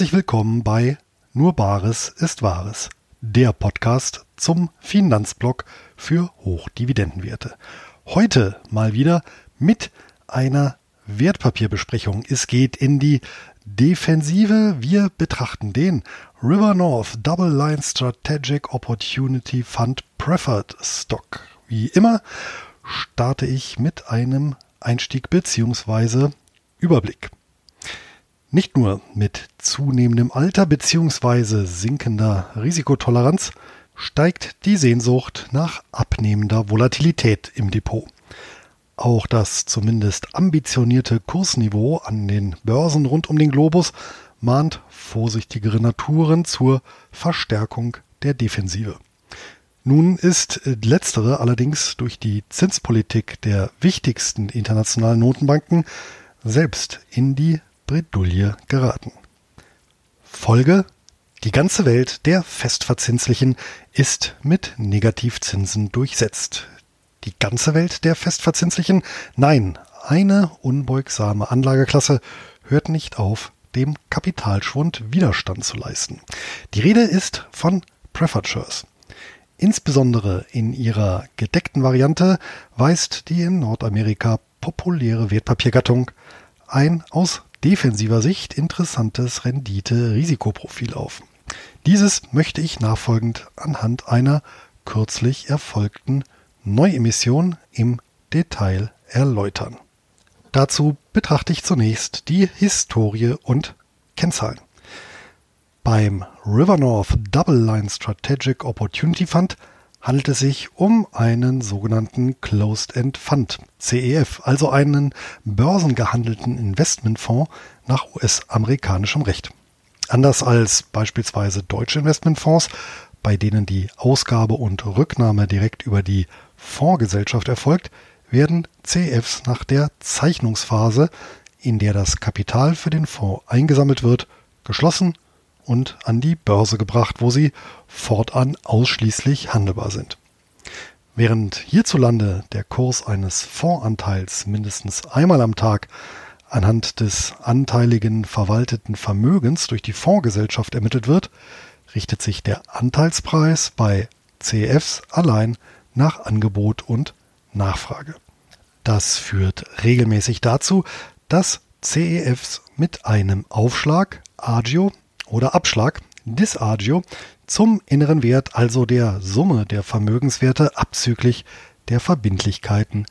Herzlich willkommen bei Nur Bares ist Wahres, der Podcast zum Finanzblock für Hochdividendenwerte. Heute mal wieder mit einer Wertpapierbesprechung. Es geht in die Defensive. Wir betrachten den River North Double Line Strategic Opportunity Fund Preferred Stock. Wie immer starte ich mit einem Einstieg bzw. Überblick. Nicht nur mit zunehmendem Alter bzw. sinkender Risikotoleranz steigt die Sehnsucht nach abnehmender Volatilität im Depot. Auch das zumindest ambitionierte Kursniveau an den Börsen rund um den Globus mahnt vorsichtigere Naturen zur Verstärkung der Defensive. Nun ist letztere allerdings durch die Zinspolitik der wichtigsten internationalen Notenbanken selbst in die Bredouille geraten. Folge die ganze Welt der Festverzinslichen ist mit Negativzinsen durchsetzt. Die ganze Welt der Festverzinslichen? Nein, eine unbeugsame Anlageklasse hört nicht auf, dem Kapitalschwund Widerstand zu leisten. Die Rede ist von Shares. Insbesondere in ihrer gedeckten Variante weist die in Nordamerika populäre Wertpapiergattung ein aus defensiver Sicht interessantes Rendite-Risikoprofil auf. Dieses möchte ich nachfolgend anhand einer kürzlich erfolgten Neuemission im Detail erläutern. Dazu betrachte ich zunächst die Historie und Kennzahlen. Beim River North Double Line Strategic Opportunity Fund handelt es sich um einen sogenannten Closed-End Fund, CEF, also einen börsengehandelten Investmentfonds nach US-amerikanischem Recht. Anders als beispielsweise deutsche Investmentfonds, bei denen die Ausgabe und Rücknahme direkt über die Fondsgesellschaft erfolgt, werden CFs nach der Zeichnungsphase, in der das Kapital für den Fonds eingesammelt wird, geschlossen und an die Börse gebracht, wo sie fortan ausschließlich handelbar sind. Während hierzulande der Kurs eines Fondsanteils mindestens einmal am Tag anhand des anteiligen verwalteten Vermögens durch die Fondsgesellschaft ermittelt wird, richtet sich der Anteilspreis bei CFs allein nach Angebot und Nachfrage. Das führt regelmäßig dazu, dass CEFs mit einem Aufschlag, Agio oder Abschlag, Disagio, zum inneren Wert, also der Summe der Vermögenswerte abzüglich der Verbindlichkeiten,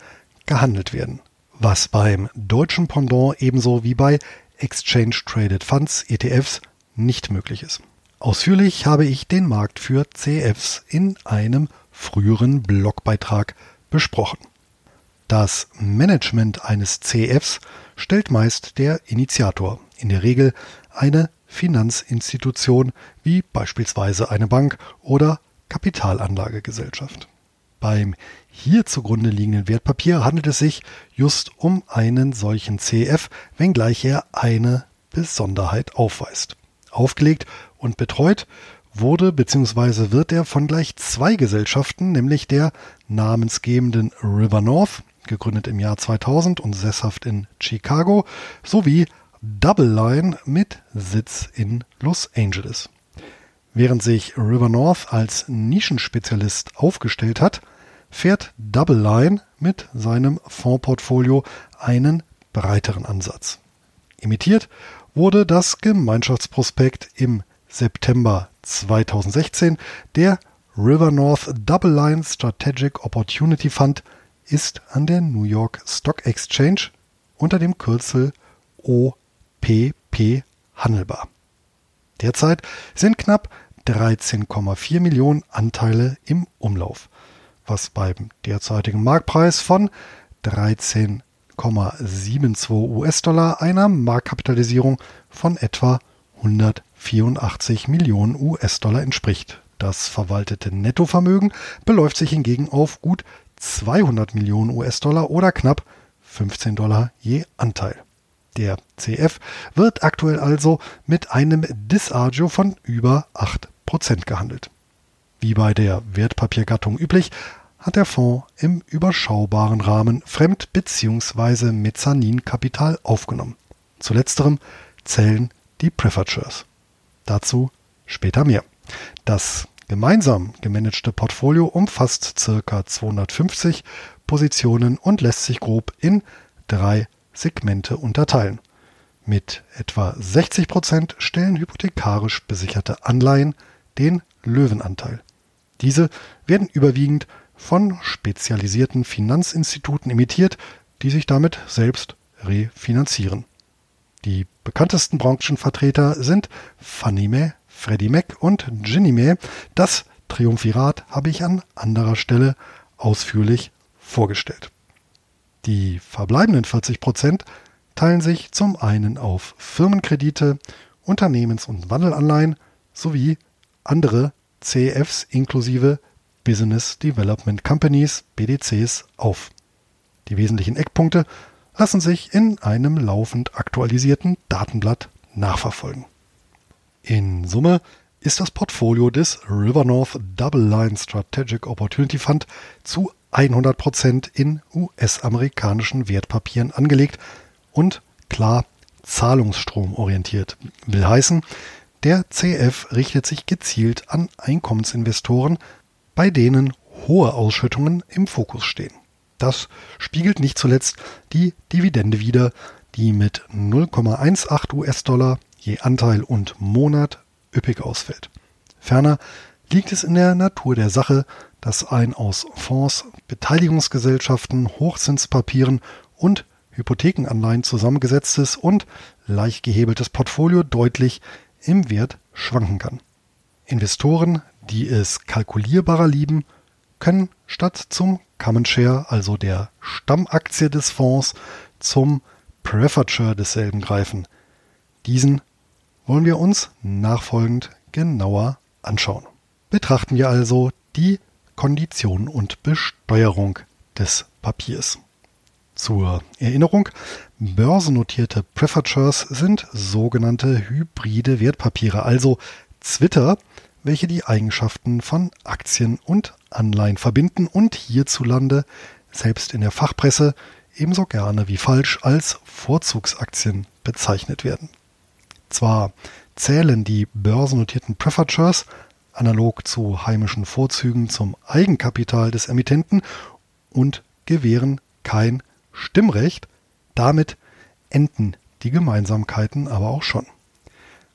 gehandelt werden was beim deutschen Pendant ebenso wie bei Exchange Traded Funds ETFs nicht möglich ist. Ausführlich habe ich den Markt für CFs in einem früheren Blogbeitrag besprochen. Das Management eines CFs stellt meist der Initiator, in der Regel eine Finanzinstitution wie beispielsweise eine Bank oder Kapitalanlagegesellschaft. Beim hier zugrunde liegenden Wertpapier handelt es sich just um einen solchen CF, wenngleich er eine Besonderheit aufweist. Aufgelegt und betreut wurde bzw. wird er von gleich zwei Gesellschaften, nämlich der namensgebenden River North, gegründet im Jahr 2000 und sesshaft in Chicago, sowie Double Line mit Sitz in Los Angeles. Während sich River North als Nischenspezialist aufgestellt hat, fährt Double Line mit seinem Fondsportfolio einen breiteren Ansatz. Imitiert wurde das Gemeinschaftsprospekt im September 2016. Der River North Double Line Strategic Opportunity Fund ist an der New York Stock Exchange unter dem Kürzel OPP handelbar. Derzeit sind knapp 13,4 Millionen Anteile im Umlauf was beim derzeitigen Marktpreis von 13,72 US-Dollar einer Marktkapitalisierung von etwa 184 Millionen US-Dollar entspricht. Das verwaltete Nettovermögen beläuft sich hingegen auf gut 200 Millionen US-Dollar oder knapp 15 Dollar je Anteil. Der CF wird aktuell also mit einem Disagio von über 8% gehandelt. Wie bei der Wertpapiergattung üblich, hat der Fonds im überschaubaren Rahmen Fremd- bzw. Mezzaninkapital aufgenommen. Zu letzterem zählen die Preferred Shares. Dazu später mehr. Das gemeinsam gemanagte Portfolio umfasst ca. 250 Positionen und lässt sich grob in drei Segmente unterteilen. Mit etwa 60 Prozent stellen hypothekarisch besicherte Anleihen den Löwenanteil. Diese werden überwiegend von spezialisierten Finanzinstituten emittiert, die sich damit selbst refinanzieren. Die bekanntesten Branchenvertreter sind Fannie Mae, Freddie Mac und Ginnie Mae. Das Triumphirat habe ich an anderer Stelle ausführlich vorgestellt. Die verbleibenden 40 Prozent teilen sich zum einen auf Firmenkredite, Unternehmens- und Wandelanleihen sowie andere CFs inklusive Business Development Companies BDCs auf. Die wesentlichen Eckpunkte lassen sich in einem laufend aktualisierten Datenblatt nachverfolgen. In Summe ist das Portfolio des River North Double Line Strategic Opportunity Fund zu 100% in US-amerikanischen Wertpapieren angelegt und klar zahlungsstromorientiert. Will heißen, der CF richtet sich gezielt an Einkommensinvestoren, bei denen hohe Ausschüttungen im Fokus stehen. Das spiegelt nicht zuletzt die Dividende wider, die mit 0,18 US-Dollar je Anteil und Monat üppig ausfällt. Ferner liegt es in der Natur der Sache, dass ein aus Fonds, Beteiligungsgesellschaften, Hochzinspapieren und Hypothekenanleihen zusammengesetztes und leicht gehebeltes Portfolio deutlich im Wert schwanken kann. Investoren, die es kalkulierbarer lieben, können statt zum Common Share, also der Stammaktie des Fonds, zum Preferred Share desselben greifen. Diesen wollen wir uns nachfolgend genauer anschauen. Betrachten wir also die Kondition und Besteuerung des Papiers. Zur Erinnerung, börsennotierte Shares sind sogenannte hybride Wertpapiere, also Zwitter, welche die Eigenschaften von Aktien und Anleihen verbinden und hierzulande, selbst in der Fachpresse, ebenso gerne wie falsch als Vorzugsaktien bezeichnet werden. Zwar zählen die börsennotierten Shares analog zu heimischen Vorzügen zum Eigenkapital des Emittenten und gewähren kein Stimmrecht, damit enden die Gemeinsamkeiten aber auch schon.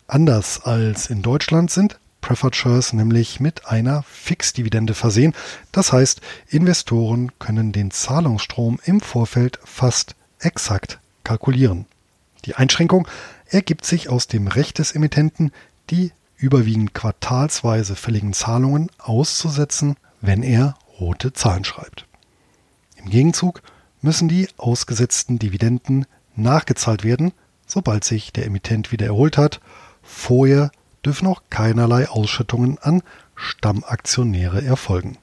Anders als in Deutschland sind Preferred Shares nämlich mit einer Fixdividende versehen. Das heißt, Investoren können den Zahlungsstrom im Vorfeld fast exakt kalkulieren. Die Einschränkung ergibt sich aus dem Recht des Emittenten, die überwiegend quartalsweise fälligen Zahlungen auszusetzen, wenn er rote Zahlen schreibt. Im Gegenzug müssen die ausgesetzten Dividenden nachgezahlt werden, sobald sich der Emittent wieder erholt hat. Vorher dürfen auch keinerlei Ausschüttungen an Stammaktionäre erfolgen.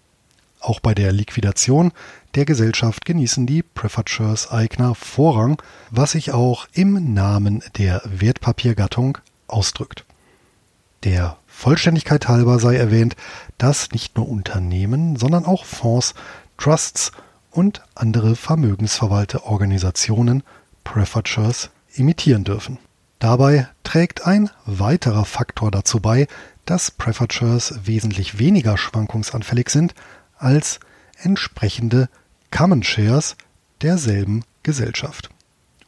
Auch bei der Liquidation der Gesellschaft genießen die Preferred Shares Eigner Vorrang, was sich auch im Namen der Wertpapiergattung ausdrückt. Der Vollständigkeit halber sei erwähnt, dass nicht nur Unternehmen, sondern auch Fonds, Trusts und andere Vermögensverwalterorganisationen Preferred Shares imitieren dürfen. Dabei trägt ein weiterer Faktor dazu bei, dass Shares wesentlich weniger schwankungsanfällig sind als entsprechende Common Shares derselben Gesellschaft.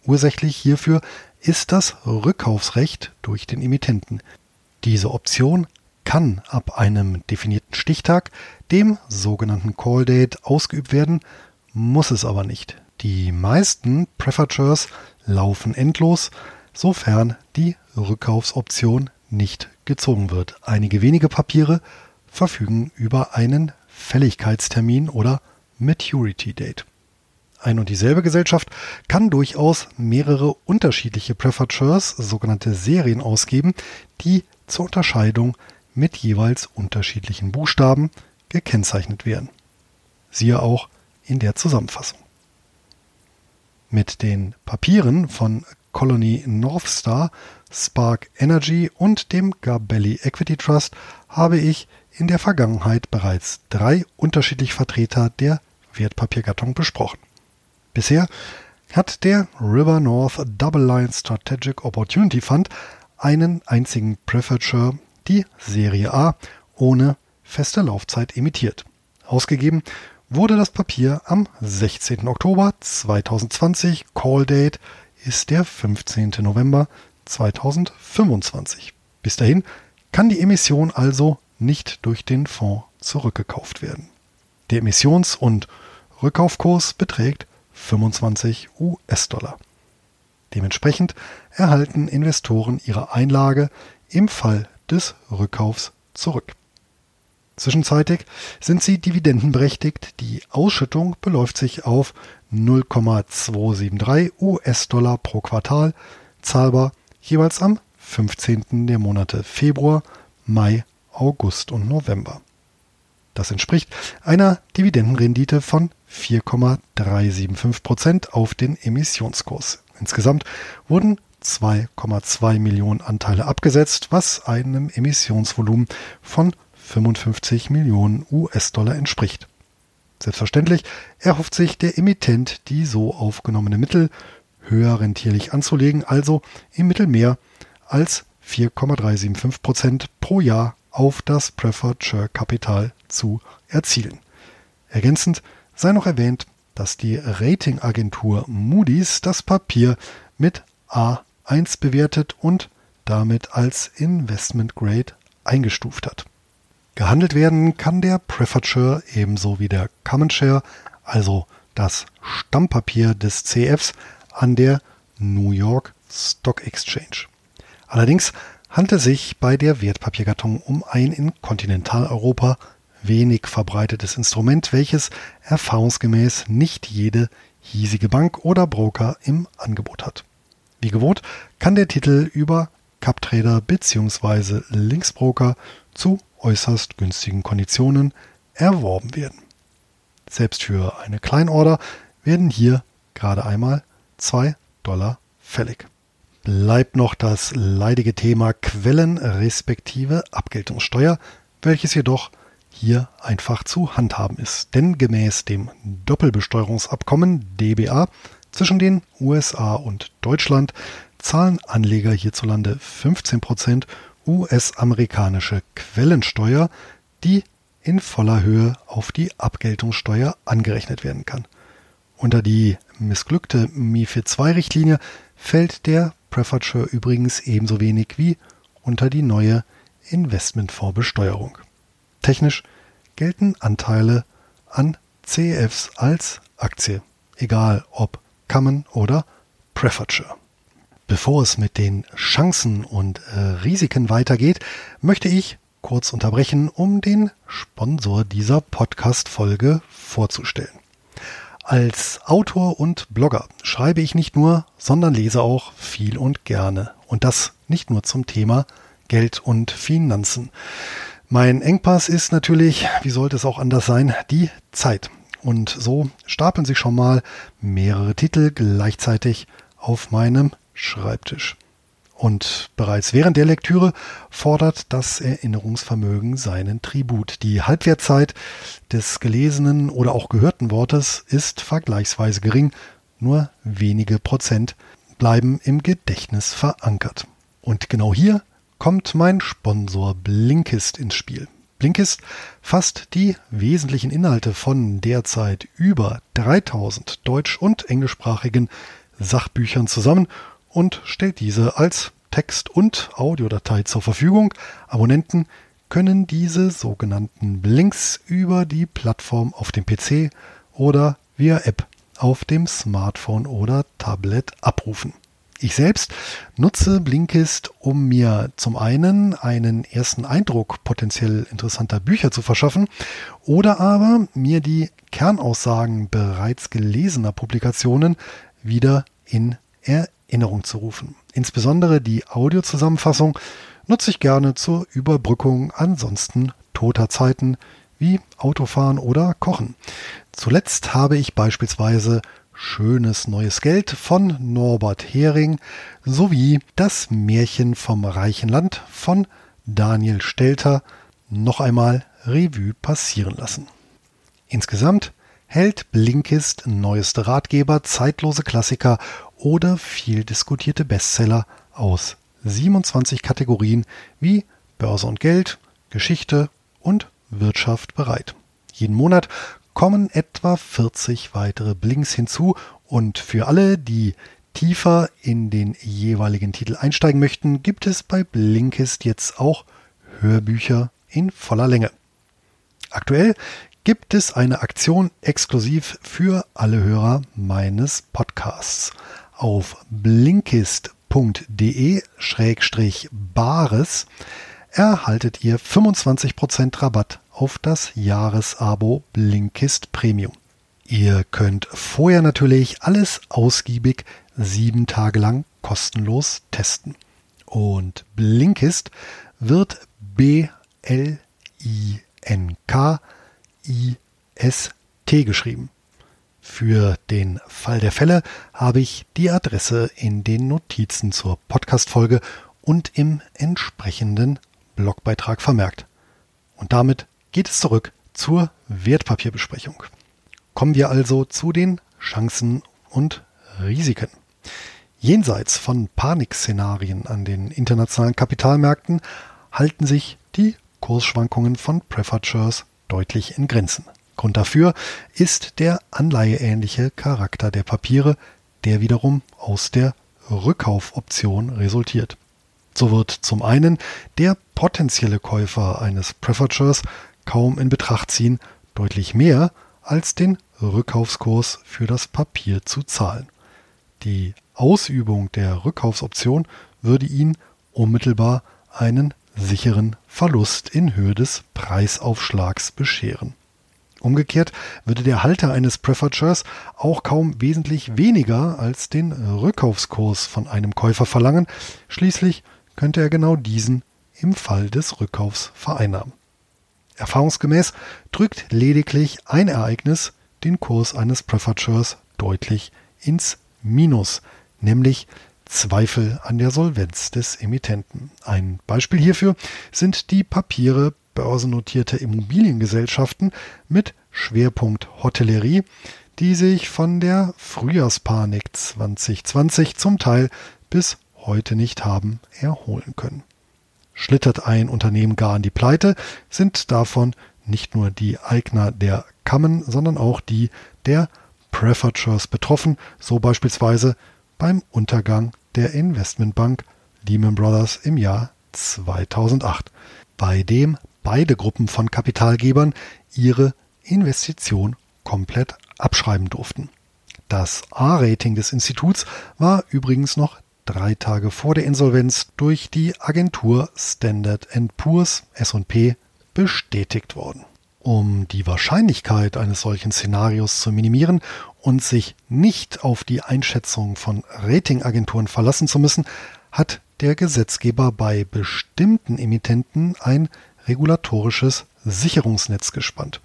Ursächlich hierfür ist das Rückkaufsrecht durch den Emittenten. Diese Option kann ab einem definierten Stichtag, dem sogenannten Call Date, ausgeübt werden, muss es aber nicht. Die meisten Shares laufen endlos, sofern die Rückkaufsoption nicht gezogen wird. Einige wenige Papiere verfügen über einen Fälligkeitstermin oder Maturity Date. Ein und dieselbe Gesellschaft kann durchaus mehrere unterschiedliche Shares, sogenannte Serien, ausgeben, die zur Unterscheidung mit jeweils unterschiedlichen Buchstaben gekennzeichnet werden. Siehe auch in der Zusammenfassung. Mit den Papieren von Colony Northstar, Spark Energy und dem Gabelli Equity Trust habe ich in der Vergangenheit bereits drei unterschiedliche Vertreter der Wertpapiergattung besprochen. Bisher hat der River North Double Line Strategic Opportunity Fund einen einzigen Preferred Share, die Serie A, ohne feste Laufzeit emittiert. Ausgegeben wurde das Papier am 16. Oktober 2020. Call Date ist der 15. November 2025. Bis dahin kann die Emission also nicht durch den Fonds zurückgekauft werden. Der Emissions- und Rückkaufkurs beträgt 25 US-Dollar. Dementsprechend erhalten Investoren ihre Einlage im Fall des Rückkaufs zurück. Zwischenzeitig sind sie dividendenberechtigt. Die Ausschüttung beläuft sich auf 0,273 US-Dollar pro Quartal, zahlbar jeweils am 15. der Monate Februar, Mai, August und November. Das entspricht einer Dividendenrendite von 4,375 Prozent auf den Emissionskurs. Insgesamt wurden 2,2 Millionen Anteile abgesetzt, was einem Emissionsvolumen von 55 Millionen US-Dollar entspricht. Selbstverständlich erhofft sich der Emittent, die so aufgenommene Mittel höher rentierlich anzulegen, also im Mittel mehr als 4,375 Prozent pro Jahr auf das Preferred Share Kapital zu erzielen. Ergänzend sei noch erwähnt, dass die Ratingagentur Moody's das Papier mit A1 bewertet und damit als Investment Grade eingestuft hat. Gehandelt werden kann der Preferred Share ebenso wie der Common Share, also das Stammpapier des CFs, an der New York Stock Exchange. Allerdings handelt es sich bei der Wertpapiergattung um ein in Kontinentaleuropa wenig verbreitetes Instrument, welches erfahrungsgemäß nicht jede hiesige Bank oder Broker im Angebot hat. Wie gewohnt kann der Titel über CapTrader bzw. Linksbroker zu äußerst günstigen Konditionen erworben werden. Selbst für eine Kleinorder werden hier gerade einmal 2 Dollar fällig. Bleibt noch das leidige Thema Quellen respektive Abgeltungssteuer, welches jedoch hier einfach zu handhaben ist. Denn gemäß dem Doppelbesteuerungsabkommen DBA zwischen den USA und Deutschland zahlen Anleger hierzulande 15% US-amerikanische Quellensteuer, die in voller Höhe auf die Abgeltungssteuer angerechnet werden kann. Unter die missglückte MIFID II-Richtlinie fällt der Preferred Share übrigens ebenso wenig wie unter die neue Investmentfondsbesteuerung. Technisch gelten Anteile an CEFs als Aktie, egal ob Common oder Preferred. Bevor es mit den Chancen und äh, Risiken weitergeht, möchte ich kurz unterbrechen, um den Sponsor dieser Podcast-Folge vorzustellen. Als Autor und Blogger schreibe ich nicht nur, sondern lese auch viel und gerne. Und das nicht nur zum Thema Geld und Finanzen. Mein Engpass ist natürlich, wie sollte es auch anders sein, die Zeit. Und so stapeln sich schon mal mehrere Titel gleichzeitig auf meinem Schreibtisch. Und bereits während der Lektüre fordert das Erinnerungsvermögen seinen Tribut. Die Halbwertzeit des gelesenen oder auch gehörten Wortes ist vergleichsweise gering, nur wenige Prozent bleiben im Gedächtnis verankert. Und genau hier kommt mein Sponsor Blinkist ins Spiel. Blinkist fasst die wesentlichen Inhalte von derzeit über 3000 deutsch- und englischsprachigen Sachbüchern zusammen und stellt diese als Text- und Audiodatei zur Verfügung. Abonnenten können diese sogenannten Links über die Plattform auf dem PC oder via App auf dem Smartphone oder Tablet abrufen. Ich selbst nutze Blinkist, um mir zum einen einen ersten Eindruck potenziell interessanter Bücher zu verschaffen oder aber mir die Kernaussagen bereits gelesener Publikationen wieder in Erinnerung zu rufen. Insbesondere die Audiozusammenfassung nutze ich gerne zur Überbrückung ansonsten toter Zeiten wie Autofahren oder Kochen. Zuletzt habe ich beispielsweise Schönes neues Geld von Norbert Hering sowie Das Märchen vom reichen Land von Daniel Stelter noch einmal Revue passieren lassen. Insgesamt hält Blinkist neueste Ratgeber, zeitlose Klassiker oder viel diskutierte Bestseller aus 27 Kategorien wie Börse und Geld, Geschichte und Wirtschaft bereit. Jeden Monat kommen etwa 40 weitere Blinks hinzu und für alle, die tiefer in den jeweiligen Titel einsteigen möchten, gibt es bei Blinkist jetzt auch Hörbücher in voller Länge. Aktuell gibt es eine Aktion exklusiv für alle Hörer meines Podcasts. Auf blinkist.de-bares erhaltet ihr 25% Rabatt auf das Jahresabo Blinkist Premium. Ihr könnt vorher natürlich alles ausgiebig sieben Tage lang kostenlos testen. Und Blinkist wird B-L-I-N-K-I-S-T geschrieben. Für den Fall der Fälle habe ich die Adresse in den Notizen zur Podcast-Folge und im entsprechenden Blogbeitrag vermerkt. Und damit geht es zurück zur Wertpapierbesprechung. Kommen wir also zu den Chancen und Risiken. Jenseits von Panikszenarien an den internationalen Kapitalmärkten halten sich die Kursschwankungen von Shares deutlich in Grenzen. Grund dafür ist der anleiheähnliche Charakter der Papiere, der wiederum aus der Rückkaufoption resultiert. So wird zum einen der potenzielle Käufer eines Shares kaum in Betracht ziehen, deutlich mehr als den Rückkaufskurs für das Papier zu zahlen. Die Ausübung der Rückkaufsoption würde ihn unmittelbar einen sicheren Verlust in Höhe des Preisaufschlags bescheren. Umgekehrt würde der Halter eines Preferred Shares auch kaum wesentlich weniger als den Rückkaufskurs von einem Käufer verlangen, schließlich könnte er genau diesen im Fall des Rückkaufs vereinnahmen. Erfahrungsgemäß drückt lediglich ein Ereignis den Kurs eines Shares deutlich ins Minus, nämlich Zweifel an der Solvenz des Emittenten. Ein Beispiel hierfür sind die Papiere börsennotierte Immobiliengesellschaften mit Schwerpunkt Hotellerie, die sich von der Frühjahrspanik 2020 zum Teil bis heute nicht haben erholen können. Schlittert ein Unternehmen gar an die Pleite, sind davon nicht nur die Eigner der Kammen, sondern auch die der Shares betroffen, so beispielsweise beim Untergang der Investmentbank Lehman Brothers im Jahr 2008, bei dem beide Gruppen von Kapitalgebern ihre Investition komplett abschreiben durften. Das A-Rating des Instituts war übrigens noch drei Tage vor der Insolvenz durch die Agentur Standard Poor's S&P bestätigt worden. Um die Wahrscheinlichkeit eines solchen Szenarios zu minimieren und sich nicht auf die Einschätzung von Ratingagenturen verlassen zu müssen, hat der Gesetzgeber bei bestimmten Emittenten ein regulatorisches Sicherungsnetz gespannt.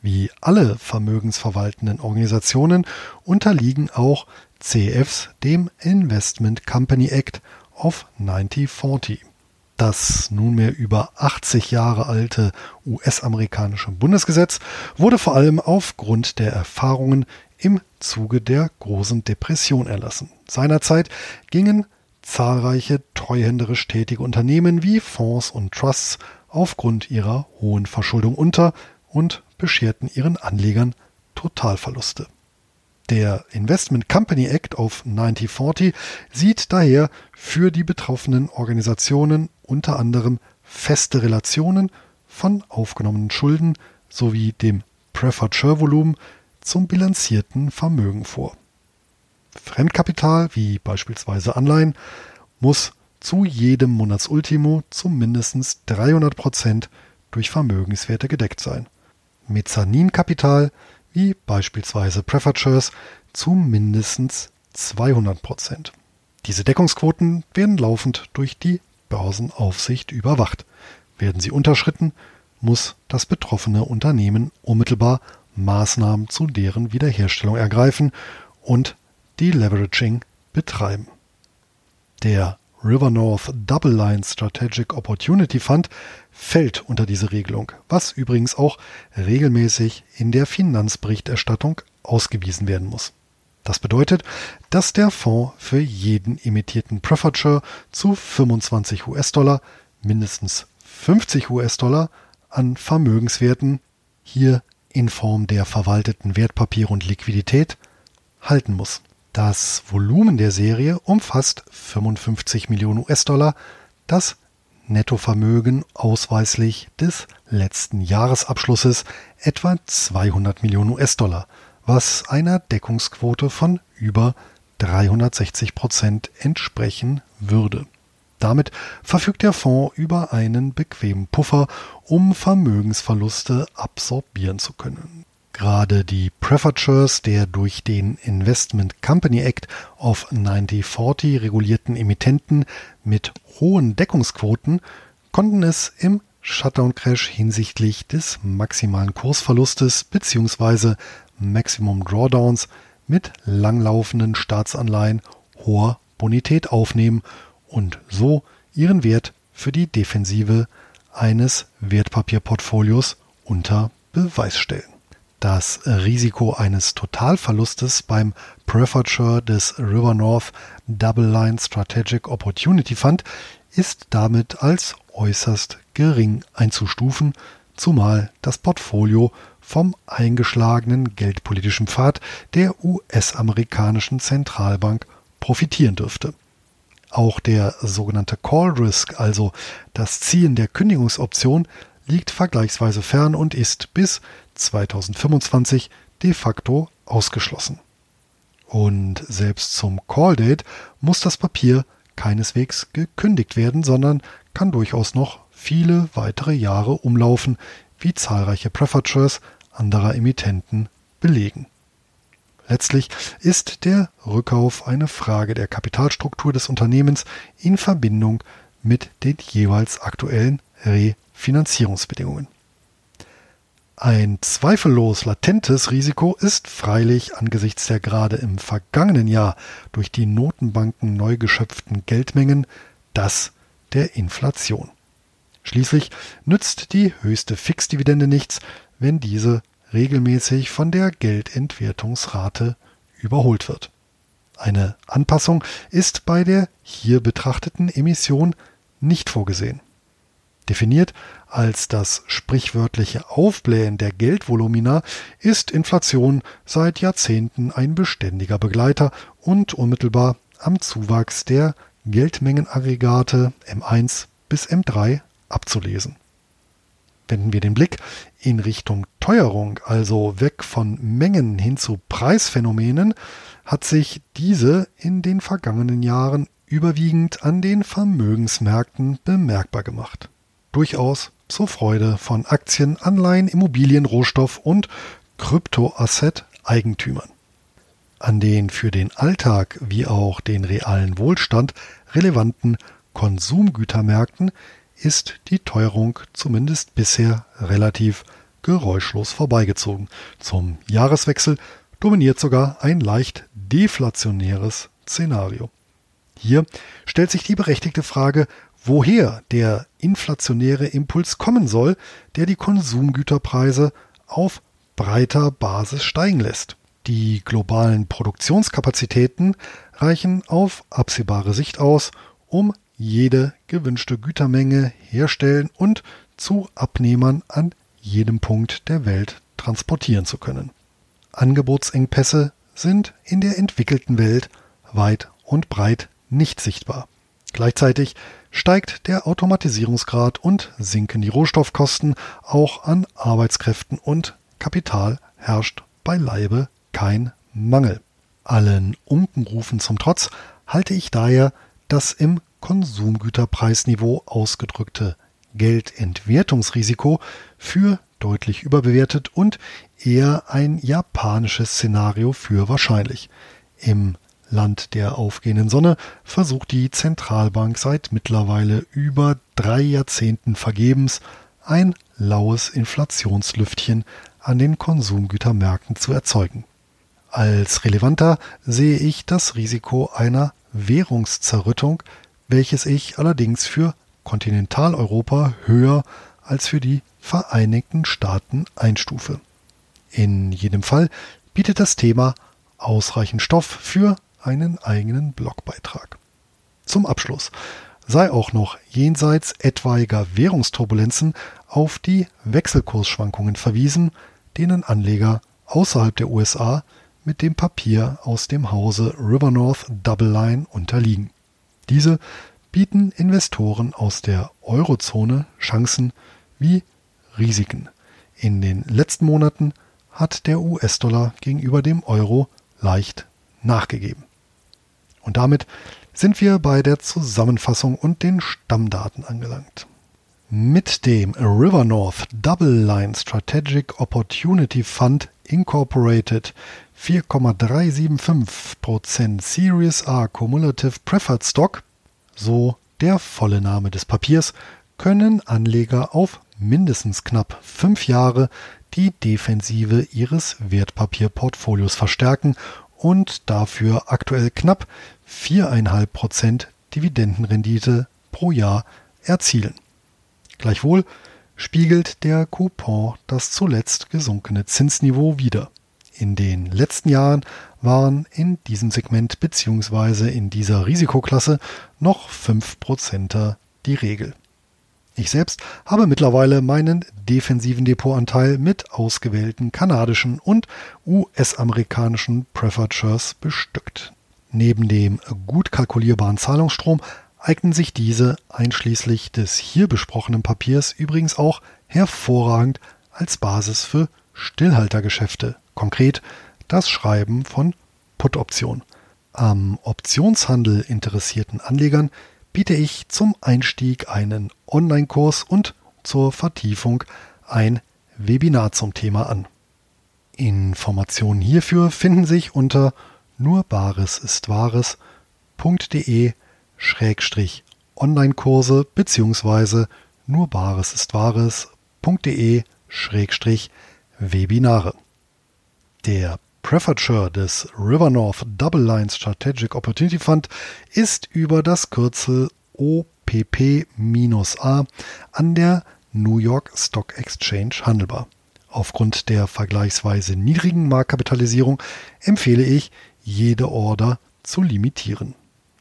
Wie alle vermögensverwaltenden Organisationen unterliegen auch CFs dem Investment Company Act of 1940. Das nunmehr über 80 Jahre alte US-amerikanische Bundesgesetz wurde vor allem aufgrund der Erfahrungen im Zuge der großen Depression erlassen. Seinerzeit gingen zahlreiche treuhänderisch tätige Unternehmen wie Fonds und Trusts aufgrund ihrer hohen Verschuldung unter und bescherten ihren Anlegern Totalverluste. Der Investment Company Act of 1940 sieht daher für die betroffenen Organisationen unter anderem feste Relationen von aufgenommenen Schulden sowie dem Preferred Share Volumen zum bilanzierten Vermögen vor. Fremdkapital, wie beispielsweise Anleihen, muss zu jedem Monatsultimo zu mindestens 300 Prozent durch Vermögenswerte gedeckt sein. Mezzaninkapital, wie beispielsweise Shares, zu mindestens 200 Prozent. Diese Deckungsquoten werden laufend durch die Börsenaufsicht überwacht. Werden sie unterschritten, muss das betroffene Unternehmen unmittelbar Maßnahmen zu deren Wiederherstellung ergreifen und die Leveraging betreiben. Der River North Double Line Strategic Opportunity Fund fällt unter diese Regelung, was übrigens auch regelmäßig in der Finanzberichterstattung ausgewiesen werden muss. Das bedeutet, dass der Fonds für jeden emittierten Preferred Share zu 25 US-Dollar mindestens 50 US-Dollar an Vermögenswerten, hier in Form der verwalteten Wertpapiere und Liquidität, halten muss. Das Volumen der Serie umfasst 55 Millionen US-Dollar, das Nettovermögen ausweislich des letzten Jahresabschlusses etwa 200 Millionen US-Dollar, was einer Deckungsquote von über 360 Prozent entsprechen würde. Damit verfügt der Fonds über einen bequemen Puffer, um Vermögensverluste absorbieren zu können. Gerade die Preferred der durch den Investment Company Act of 1940 regulierten Emittenten mit hohen Deckungsquoten konnten es im Shutdown-Crash hinsichtlich des maximalen Kursverlustes bzw. Maximum Drawdowns mit langlaufenden Staatsanleihen hoher Bonität aufnehmen und so ihren Wert für die Defensive eines Wertpapierportfolios unter Beweis stellen. Das Risiko eines Totalverlustes beim Preferred des River North Double Line Strategic Opportunity Fund ist damit als äußerst gering einzustufen, zumal das Portfolio vom eingeschlagenen geldpolitischen Pfad der US-amerikanischen Zentralbank profitieren dürfte. Auch der sogenannte Call Risk, also das Ziehen der Kündigungsoption, liegt vergleichsweise fern und ist bis 2025 de facto ausgeschlossen. Und selbst zum Call Date muss das Papier keineswegs gekündigt werden, sondern kann durchaus noch viele weitere Jahre umlaufen, wie zahlreiche Preferred anderer Emittenten belegen. Letztlich ist der Rückkauf eine Frage der Kapitalstruktur des Unternehmens in Verbindung mit den jeweils aktuellen Refinanzierungsbedingungen. Ein zweifellos latentes Risiko ist freilich angesichts der gerade im vergangenen Jahr durch die Notenbanken neu geschöpften Geldmengen das der Inflation. Schließlich nützt die höchste Fixdividende nichts, wenn diese regelmäßig von der Geldentwertungsrate überholt wird. Eine Anpassung ist bei der hier betrachteten Emission nicht vorgesehen. Definiert als das sprichwörtliche Aufblähen der Geldvolumina ist Inflation seit Jahrzehnten ein beständiger Begleiter und unmittelbar am Zuwachs der Geldmengenaggregate M1 bis M3 abzulesen. Wenden wir den Blick in Richtung Teuerung, also weg von Mengen hin zu Preisphänomenen, hat sich diese in den vergangenen Jahren überwiegend an den Vermögensmärkten bemerkbar gemacht. Durchaus zur Freude von Aktien, Anleihen, Immobilien, Rohstoff und Kryptoasset-Eigentümern. An den für den Alltag wie auch den realen Wohlstand relevanten Konsumgütermärkten ist die Teuerung zumindest bisher relativ geräuschlos vorbeigezogen. Zum Jahreswechsel dominiert sogar ein leicht deflationäres Szenario. Hier stellt sich die berechtigte Frage, woher der inflationäre Impuls kommen soll, der die Konsumgüterpreise auf breiter Basis steigen lässt. Die globalen Produktionskapazitäten reichen auf absehbare Sicht aus, um jede gewünschte Gütermenge herstellen und zu Abnehmern an jedem Punkt der Welt transportieren zu können. Angebotsengpässe sind in der entwickelten Welt weit und breit nicht sichtbar. Gleichzeitig steigt der Automatisierungsgrad und sinken die Rohstoffkosten, auch an Arbeitskräften und Kapital herrscht beileibe kein Mangel. Allen Unkenrufen zum Trotz halte ich daher das im Konsumgüterpreisniveau ausgedrückte Geldentwertungsrisiko für deutlich überbewertet und eher ein japanisches Szenario für wahrscheinlich. Im Land der aufgehenden Sonne versucht die Zentralbank seit mittlerweile über drei Jahrzehnten vergebens ein laues Inflationslüftchen an den Konsumgütermärkten zu erzeugen. Als relevanter sehe ich das Risiko einer Währungszerrüttung welches ich allerdings für Kontinentaleuropa höher als für die Vereinigten Staaten einstufe. In jedem Fall bietet das Thema ausreichend Stoff für einen eigenen Blogbeitrag. Zum Abschluss sei auch noch jenseits etwaiger Währungsturbulenzen auf die Wechselkursschwankungen verwiesen, denen Anleger außerhalb der USA mit dem Papier aus dem Hause River North Double Line unterliegen. Diese bieten Investoren aus der Eurozone Chancen wie Risiken. In den letzten Monaten hat der US-Dollar gegenüber dem Euro leicht nachgegeben. Und damit sind wir bei der Zusammenfassung und den Stammdaten angelangt. Mit dem River North Double Line Strategic Opportunity Fund Incorporated 4,375% Series A Cumulative Preferred Stock, so der volle Name des Papiers, können Anleger auf mindestens knapp fünf Jahre die Defensive ihres Wertpapierportfolios verstärken und dafür aktuell knapp 4,5% Dividendenrendite pro Jahr erzielen. Gleichwohl spiegelt der Coupon das zuletzt gesunkene Zinsniveau wider. In den letzten Jahren waren in diesem Segment bzw. in dieser Risikoklasse noch 5%er die Regel. Ich selbst habe mittlerweile meinen defensiven Depotanteil mit ausgewählten kanadischen und US-amerikanischen Preferred bestückt. Neben dem gut kalkulierbaren Zahlungsstrom eignen sich diese einschließlich des hier besprochenen Papiers übrigens auch hervorragend als Basis für Stillhaltergeschäfte, konkret das Schreiben von Put-Optionen. Am Optionshandel interessierten Anlegern biete ich zum Einstieg einen Online-Kurs und zur Vertiefung ein Webinar zum Thema an. Informationen hierfür finden sich unter nur Bares ist Wahres.de Schrägstrich Online-Kurse beziehungsweise nur Bares ist Wahres.de Schrägstrich Webinare. Der Preferature des River North Double Line Strategic Opportunity Fund ist über das Kürzel OPP-A an der New York Stock Exchange handelbar. Aufgrund der vergleichsweise niedrigen Marktkapitalisierung empfehle ich, jede Order zu limitieren.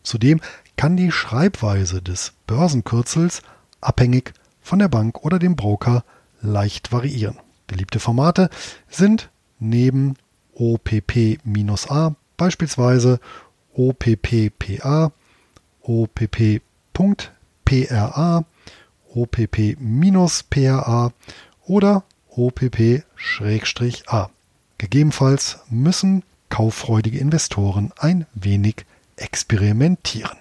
Zudem kann die Schreibweise des Börsenkürzels abhängig von der Bank oder dem Broker leicht variieren. Beliebte Formate sind neben OPP-A beispielsweise OPPPA, OPP.PRA, OPP-PRA oder OPP-A. Gegebenenfalls müssen kauffreudige Investoren ein wenig experimentieren.